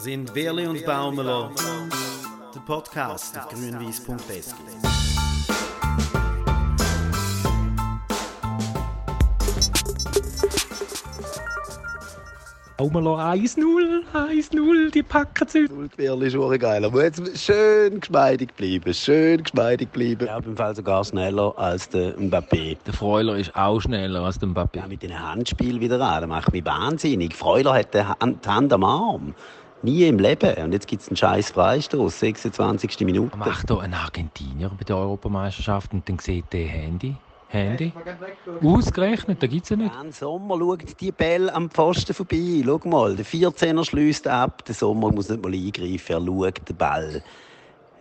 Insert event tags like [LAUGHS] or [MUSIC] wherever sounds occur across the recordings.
Wir sind Wehrli und Baumeler, der Podcast auf grünwies.sk. Baumeler 1-0, 1-0, die packen es heute. Nullquerli ist auch geil. Aber jetzt schön geschmeidig bleiben, schön geschmeidig bleiben. Ja, im Fall sogar schneller als der Mbappé. Der Freuler ist auch schneller als der Mbappé. Ja, mit dem Handspiel wieder an, das macht mich wahnsinnig. Freuler hat die die Hand am Arm. Nie im Leben. Und jetzt gibt es einen scheiß Freistoß, 26. Minute. Macht hier ein Argentinier bei der Europameisterschaft und dann sieht der Handy. Handy. Ausgerechnet, da gibt es ja nicht. Jan Sommer schaut die Bälle am Pfosten vorbei. Schau mal, der 14er schließt ab. Der Sommer muss nicht mal eingreifen. Er schaut den Ball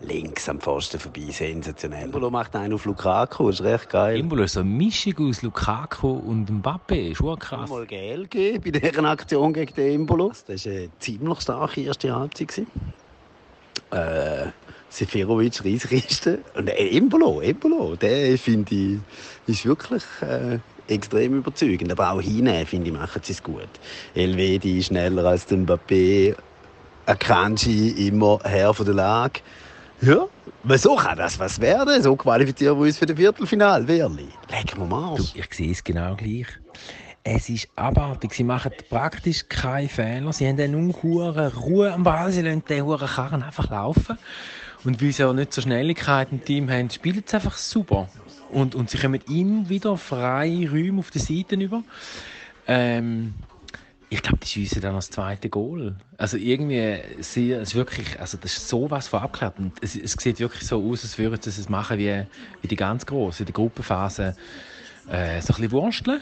links am Pfosten vorbei. Sensationell. Embolo macht einen auf Lukaku. Das ist recht geil. Imbolo ist so eine Mischung aus Lukaku und Mbappé. Ist auch krass. mal Gel gegeben bei dieser Aktion gegen den Embolo. Das war eine ziemlich starke erste Halbzeit. Äh, Seferovic, Riesriste. Und äh, Embolo, Embolo, der finde ich, ist wirklich äh, extrem überzeugend. Aber auch hinten, finde ich, machen sie es gut. Elvedi schneller als der Mbappé. Akanji immer Herr von der Lage. Ja, aber so kann das was werden. So qualifizieren wir uns für das Viertelfinale, Wehrli. Leck mir mal. Du, ich sehe es genau gleich. Es ist abartig. Sie machen praktisch keine Fehler. Sie haben eine unhure Ruhe am Ball. Sie lassen den huren Karren einfach laufen. Und weil sie auch nicht so Schnelligkeit im Team haben, spielen sie einfach super. Und, und sie kommen immer wieder freie Räume auf den Seiten über. Ähm, ich glaube, die schiessen dann als zweite Goal. Also irgendwie, sie, es ist wirklich, also das ist sowas von abgeklärt. Und es, es sieht wirklich so aus, als würden sie es machen wie, wie die ganz Grossen, in der Gruppenphase. Äh, so ein bisschen wursteln.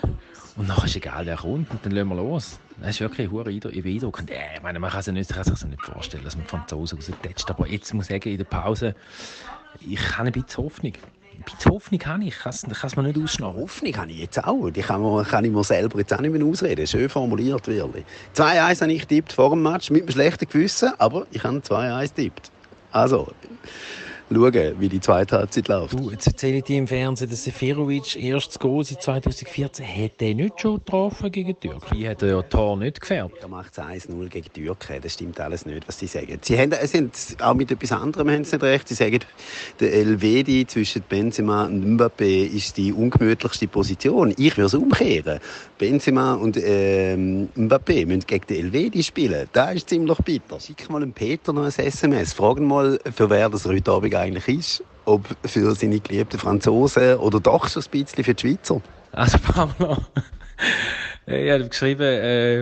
Und dann ist egal, wer kommt, und dann lassen wir los. Das ist wirklich ein hoher Eindruck. Und, äh, ich meine, man kann sich, nicht, kann sich das nicht vorstellen, dass man Franzosen raustätscht. Aber jetzt muss ich sagen, in der Pause, ich habe ein bisschen Hoffnung. Bisschen Hoffnung habe ich, kann es mir nicht ausschneiden. Hoffnung habe ich jetzt auch. Die kann, kann ich mir selber jetzt auch nicht mehr ausreden. Schön formuliert, wirklich. 2-1 habe ich getippt vor dem Match, mit einem schlechten Gewissen, aber ich habe 2-1 getippt. Also, schauen, wie die zweite Halbzeit läuft. Du, jetzt erzähle ich dir im Fernsehen, dass Seferovic erstes Goal seit 2014 hat er nicht schon getroffen gegen die Türkei. Hat er ja Tor nicht gefärbt. Da macht es 1-0 gegen die Türkei. Das stimmt alles nicht, was sie sagen. Sie haben, sie haben auch mit etwas anderem haben sie nicht recht. Sie sagen, der Elvedi zwischen Benzema und Mbappé ist die ungemütlichste Position. Ich würde es umkehren. Benzema und ähm, Mbappé müssen gegen den Elvedi spielen. Das ist ziemlich bitter. Schick mal dem Peter noch ein SMS. Frag ihn mal, für wer das heute Abend eigentlich ist. Ob für seine geliebten Franzosen oder doch schon ein bisschen für die Schweizer. Also, [LAUGHS] Paolo, ich habe geschrieben, äh,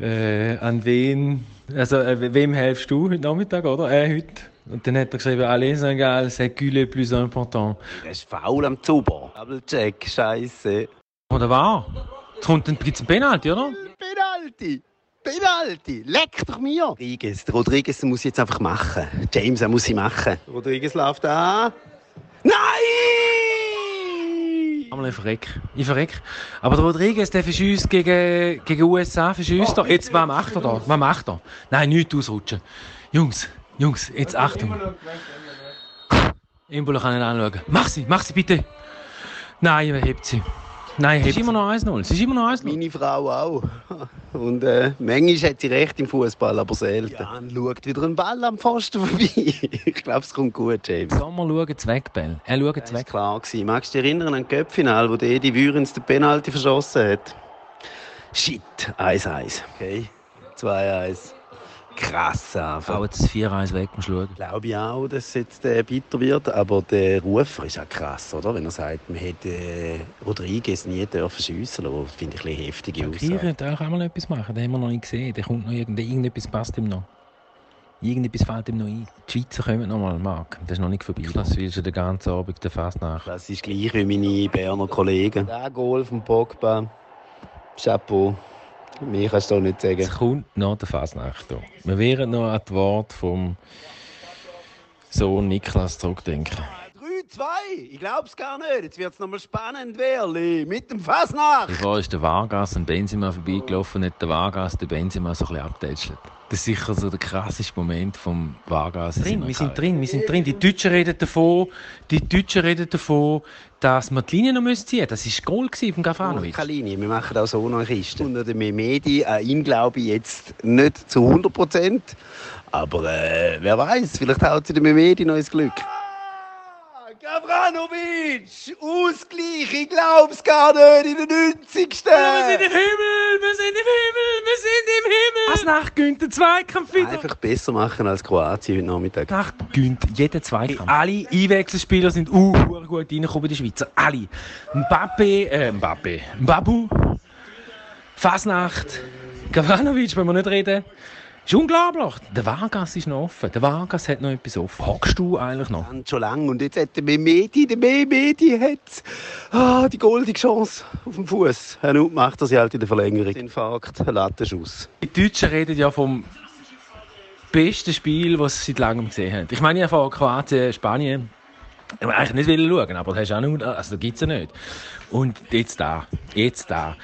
äh, an wen, also, äh, wem hilfst du heute Nachmittag, oder? Äh, heute. Und dann hat er geschrieben, alles egal, c'est que le plus important. Das ist faul am Zuber. Double-check, Scheiße. Oder wahr? Jetzt kommt, einen Penalty, oder? Penalty! Penalty! Leck doch mir! Rodriguez, der Rodriguez muss jetzt einfach machen. James, er muss sie machen. Rodriguez läuft an. Nein! Einmal ich verreck. Ich verreck. Aber der Rodriguez, der verschießt gegen, gegen USA, verschießt er. Jetzt, was macht er da? Was macht er? Nein, nicht ausrutschen. Jungs, Jungs, jetzt Achtung. Imbolo kann ihn anschauen. Mach sie, mach sie bitte. Nein, er hebt sie. Nein, es ist immer noch 1-0. Es ist immer noch 1-0. Meine Frau auch. [LAUGHS] Und äh, manchmal hat sie recht im Fußball, aber selten. Jan schaut wieder einen Ball am Pfosten vorbei. [LAUGHS] ich glaube, es kommt gut, James. Sommer schaut weg, Bell. Er schaut Das war weg. klar. Gewesen. Magst du dich erinnern an das Köpfinal, wo der Edi Würens den Penalty verschossen hat? Shit, 1-1. Okay, 2-1. Krass einfach. Auch jetzt 4-1 weg, musst schauen. Glaube ich auch, dass es jetzt äh, bitter wird, aber der Rufer ist auch krass, oder? Wenn er sagt, man hätte äh, Rodriguez nie dürfen schiessen lassen. Das finde ich ein bisschen heftige Shakiri Aussage. könnte auch einmal etwas machen, den haben wir noch nicht gesehen. Der kommt noch irgend, irgendetwas passt ihm noch. Irgendetwas fällt ihm noch ein. Die Schweizer kommen noch mal, Marc. Das ist noch nicht vorbei. Das willst du den ganzen Abend der Fast nach. Das ist gleich wie meine Berner Kollegen. Der Goal von Pogba. Chapeau. Mir kannst du nicht sagen. Es kommt noch der Fasnacht. Wir werden noch an das Wort vom Sohn Niklas zurückdenken. 3-2. Ich glaub's gar nicht. Jetzt wird's nochmal spannend, Werli. Mit dem Fasnacht. Bevor ist der Vargas an Benzema vorbeigelaufen hat der Vargas den Benzema so ein bisschen abtätschelt. Das ist sicher so der krasseste Moment vom Vargas. in drin, wir sind drin, wir sind drin. Die Deutschen reden davon, die Deutschen reden davon, dass wir die Linie noch ziehen müssen. Das war Goal gewesen von Gavanovic. Keine Linie, wir machen auch so noch eine Kiste. Und der Memedi, an ihn glaube ich jetzt nicht zu 100 Prozent. Aber äh, wer weiß, vielleicht haut sie der Memedi noch ins Glück. Gavranovic! Ausgleich! Ich glaub's gar nicht in der 90. Wir sind im Himmel, wir sind im Himmel, wir sind im Himmel. Fasnacht gönnt den Zweikampf wieder. Einfach besser machen als Kroatien heute Nachmittag. Nacht gönnt jeden Zweikampf. Alle Einwechselspieler sind uh, gut reingekommen, die Schweizer. Alle. Mbappe, äh, Mbappe, Mbabu, Fasnacht, Gavanovic, wollen wir nicht reden. Ist unglaublich. Der Vargas ist noch offen. Der Vargas hat noch etwas offen. Hockst du eigentlich noch? Schon lange. Und jetzt hat der Memedi, der Memedi hat ah, die goldige Chance auf dem Fuß. Herr Nut macht er sie halt in der Verlängerung. Infarkt, Lattenschuss. Die Deutschen reden ja vom besten Spiel, das sie seit langem gesehen haben. Ich meine ja von Kroatien, Spanien. Ich wollte eigentlich nicht schauen, aber das hast du auch nur, also gibt's ja nicht. Und jetzt da, jetzt da.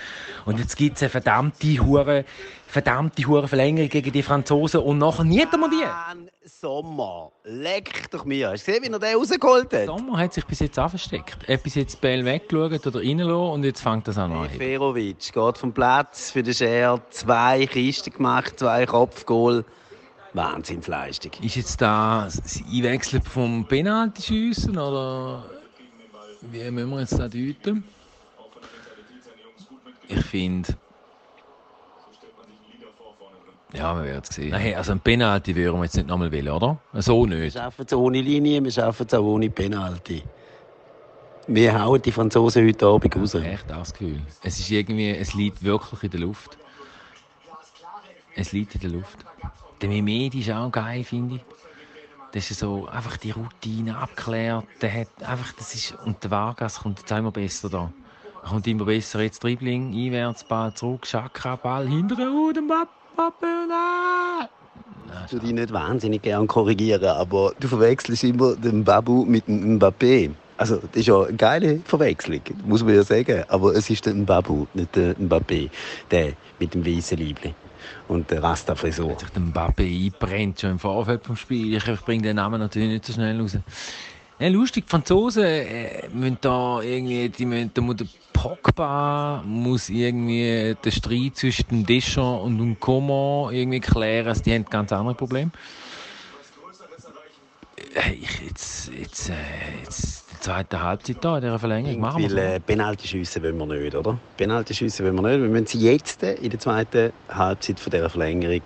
Und jetzt gibt's eine verdammte Hure, verdammte Hure Verlängerung gegen die Franzosen und nachher nicht einmal die. Mann, Sommer, leck doch mir. Hast du gesehen, wie er den rausgeholt hat? Sommer hat sich bis jetzt auch versteckt. Er hat bis jetzt Bell weggeschaut oder reingelassen und jetzt fängt das an an. Ferovic geht vom Platz für den Scher. Zwei Kisten gemacht, zwei Kopfgoal. Wahnsinnsleistung. Ist jetzt da das Einwechseln vom Penalty-Schiessen oder wie müssen wir jetzt da deuten? Ich finde. Ja, wir werden es sehen. Nein, also ein Penalty würden wir jetzt nicht nochmal wählen, oder? So Wir nicht. schaffen es ohne Linie, wir schaffen es auch ohne Penalty. Wir hauen die Franzosen heute Abend raus. Echt das Gefühl. Es ist irgendwie, es liegt wirklich in der Luft. Es liegt in der Luft. Der Mimedi ist auch geil, finde ich. Das ist so einfach die Routine abklärt. Der hat einfach, das ist, und der Vargas kommt jetzt immer besser da. Er kommt immer besser jetzt Dribbling, einwärts, Ball zurück, Chakra, Ball hinterher, uh, der Mbappe, nein! Ich würde dich nicht wahnsinnig gern korrigieren, aber du verwechselst immer den Babu mit dem Mbappé. Also, das ist ja eine geile Verwechslung, muss man ja sagen. Aber es ist der Mbabu, nicht der Mbappé. Der mit dem weißen Liebling und der Rasta-Frisur. Hat sich der Mbappe einbrennt schon im Vorfeld vom Spiel. Ich bringe den Namen natürlich nicht so schnell raus. Ja, lustig, die Franzosen äh, müssen da irgendwie, die müssen, da muss der Pogba muss irgendwie den Streit zwischen dem Deschamps und dem Coman irgendwie klären. Also, die haben ganz andere Probleme. Äh, Ich, jetzt, jetzt, äh, jetzt die zweite Halbzeit da in dieser Verlängerung machen wir Weil äh, Penalty schiessen wollen wir nicht, oder? Penalty schiessen wollen wir nicht. Wir müssen sie jetzt in der zweiten Halbzeit von dieser Verlängerung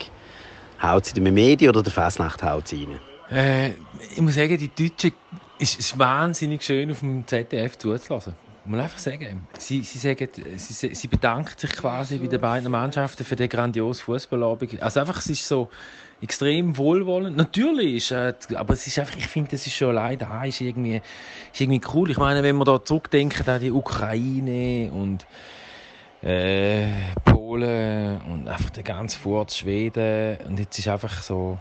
haut sie der Medi oder der Fasnacht haut sie rein. Äh, ich muss sagen, die Deutschen ist, ist wahnsinnig schön auf dem ZDF zuzulassen. Muss man einfach sagen. Sie, sie, sagen sie, sie bedankt sich quasi bei den beiden Mannschaften für den grandiosen Fußballabend. Also einfach, es ist so extrem wohlwollend. Natürlich äh, aber es ist einfach, ich finde, das ist schon allein da, ist irgendwie, ist irgendwie cool. Ich meine, wenn wir da zurückdenken an die Ukraine und äh, Polen und einfach der ganze Furt Schweden und jetzt ist einfach so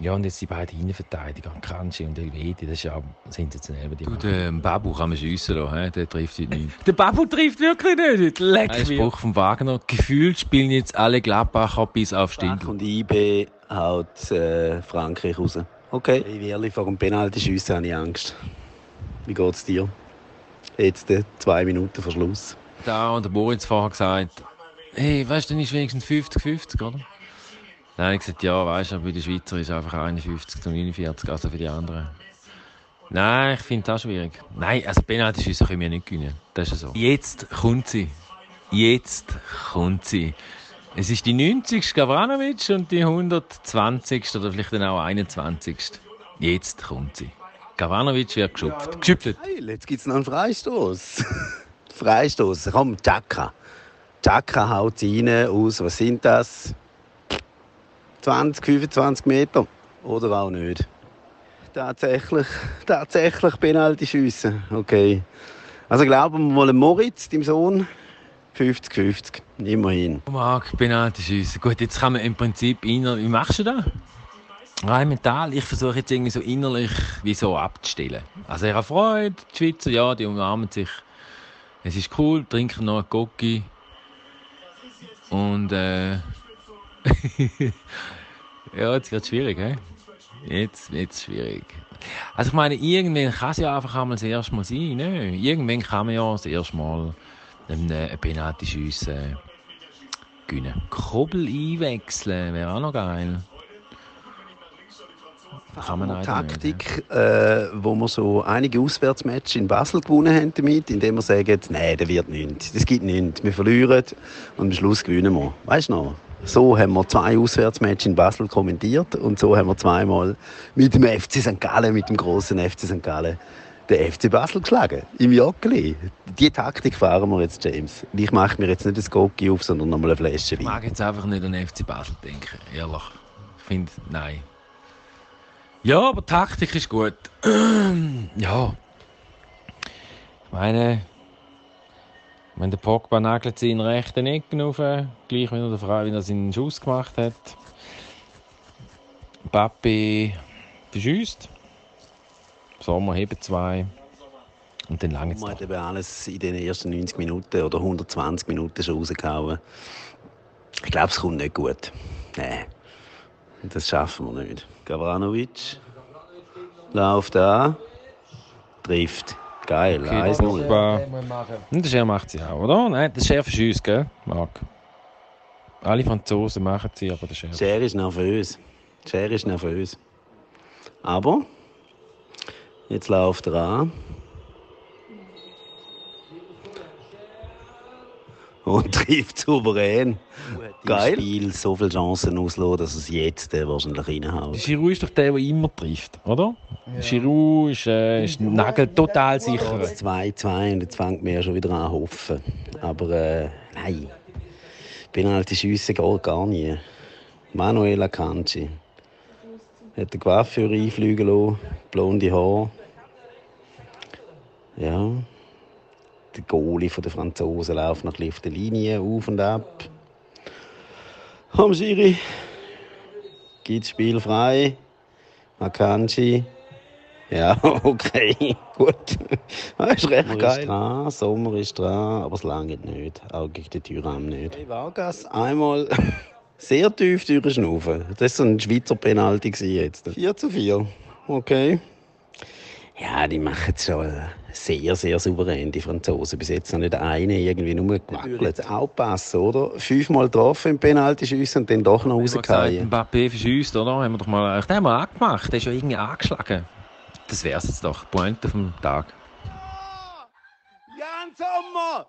ja, und jetzt die beiden Innenverteidiger, Kanji und Elvedi, das ist ja sensationell. Du, den Babu kann man schiessen lassen, der trifft heute nicht. Der Babu trifft wirklich nicht. Leck Ein. Spruch von Wagner, gefühlt spielen jetzt alle Gladbacher bis auf Stindl. und IB haut äh, Frankreich raus. Okay. Ich ehrlich, vor dem Penalty schiessen habe ich Angst. Wie geht's dir? Jetzt äh, zwei Minuten vor Schluss. Da und der Moritz vorher gesagt, hey, weißt du, dann ist wenigstens 50-50, oder? Dann habe ich gesagt, ja, weißt du, bei den Schweizer ist einfach 51 zu 49, also für die anderen. Nein, ich finde das schwierig. Nein, also Penalty-Schüsse können wir nicht gewinnen. Das ist so. Jetzt kommt sie. Jetzt kommt sie. Es ist die 90. Gavranovic und die 120. oder vielleicht dann auch 21. Jetzt kommt sie. Gavranovic wird geschupft. Geschüpft. Jetzt gibt es noch einen Freistoß. [LAUGHS] Freistoß. Komm, Chaka. Chaka haut rein aus. Was sind das? 20, 25 Meter. Oder auch nicht. Tatsächlich, tatsächlich Penalty schiessen. Okay. Also glauben wir mal Moritz, dem Sohn. 50-50. Immerhin. Marc, Penalty schiessen. Gut, jetzt kann man im Prinzip rein. Wie machst du das? Rein mental, ich versuche jetzt irgendwie so innerlich wie so abzustellen. Also ich habe Freude, die Schweizer, ja, die umarmen sich. Es ist cool, trinken noch einen Cocky. Und äh, [LAUGHS] ja, jetzt wird es schwierig, hä? Jetzt wird es schwierig. Also ich meine, irgendwann kann es ja einfach einmal das erste Mal sein, ne? Irgendwann kann man ja das erste Mal einen, äh, einen Penalty schiessen. Gewinnen. Kurbel einwechseln, wäre auch noch geil. Kann man nicht, Taktik, äh, wo wir so einige Auswärtsmatches in Basel gewonnen haben damit, indem wir sagen, nein, der wird nichts, das gibt nichts, wir verlieren und am Schluss gewinnen wir. Weißt du noch? So haben wir zwei Auswärtsmatches in Basel kommentiert und so haben wir zweimal mit dem FC St. Gallen, mit dem großen FC St. Gallen, den FC Basel geschlagen. Im Joggeli. Die Taktik fahren wir jetzt, James. Ich mache mir jetzt nicht ein Gogi auf, sondern nochmal eine Flasche Ich Wein. mag jetzt einfach nicht an FC Basel denken, ehrlich. Ich finde, nein. Ja, aber Taktik ist gut. [CLEARS THROAT] ja. Ich meine, wenn der Pogba nagelt seinen rechten Ecken auf, gleich wie er, der Frau, wie er seinen Schuss gemacht hat. Papi verschießt. Sommer heben zwei. Und dann lange Man hat eben alles in den ersten 90 Minuten oder 120 Minuten schon rausgehauen. Ich glaube, es kommt nicht gut. Nein, das schaffen wir nicht. Gavranovic läuft an, trifft. Geil, Okay, 1-0. Pogba. Und der Scher macht sie auch, oder? Nein, der Scher verschießt, gell? Marc. Alle Franzosen machen sie, aber der Scher. Cher ist nervös. Cher ist nervös. Aber jetzt läuft er an. Und [LAUGHS] trifft souverän. Geil. Spiel so viele Chancen auslassen, dass er es jetzt äh, wahrscheinlich Der reinhaut. Giroud ist doch der, der immer trifft, oder? Der Giroud ist, äh, ist Nagel total sicher. Jetzt 2-2 und jetzt fängt man ja schon wieder an zu hoffen. Aber äh, nein. Penalty schiessen geht gar nie. Manuel Akanji. Hat den Coiffeur einfliegen lassen, blonde Haare. Ja. Der Goalie der Franzosen läuft noch bisschen auf der Linie auf und ab. Komm, Schiri. Gibt Spiel frei. Akanji. Ja, [LAUGHS] okay, gut. [LAUGHS] Das ist recht Sommer geil. ist dran, Sommer ist dran, aber es langt nicht. Auch gegen den Tyram nicht. Hey, Vargas einmal [LAUGHS] sehr tief durchschnaufen. Das war so ein Schweizer Penalty jetzt. 4 zu 4. Okay. Ja, die machen es schon sehr, sehr souverän, die Franzosen. Bis jetzt noch nicht eine irgendwie nur gewackelt. Aufpassen, oder? Fünfmal getroffen im Penalty-Schiessen und dann doch noch gesagt, rausgefallen. Mbappé verschießt, oder? Haben wir doch mal, den haben wir angemacht. Der ist ja irgendwie angeschlagen. Das wär's jetzt doch. Pointe vom Tag. Jan Sommer!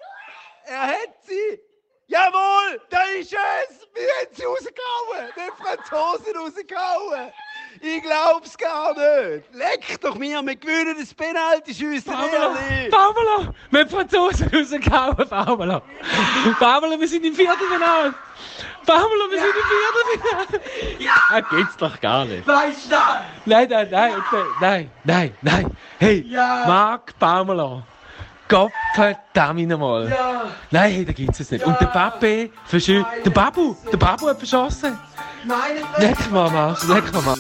Er hat sie! Jawohl! Da ist es! Wir haben sie rausgehauen! Die Franzosen rausgehauen! Ich glaub's gar nicht! Leck doch mir, wir gewinnen das Penalty-Schiessen, ehrlich! Pamela! Wir haben Franzosen rausgehauen, Pamela! Pamela, wir sind im Viertelfinale! Pamela, wir sind im Viertelfinale! Ja! Das gibt's doch gar nicht! Weißt du? Nein, nein, nein, nein, nein, nein, nein! Hey, Ja. Marc Pamela! Gott verdammt nochmal! Ja! Nein, hey, da gibt's es nicht. Und der Pape verschießt. Der Babu! Der Babu hat verschossen! Nein, Leck mal, Marsch, leck mal, Marsch.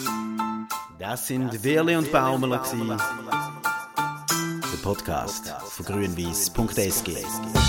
Das sind Wirli und Baumeler. gsi. Der Podcast von grünwies.sg.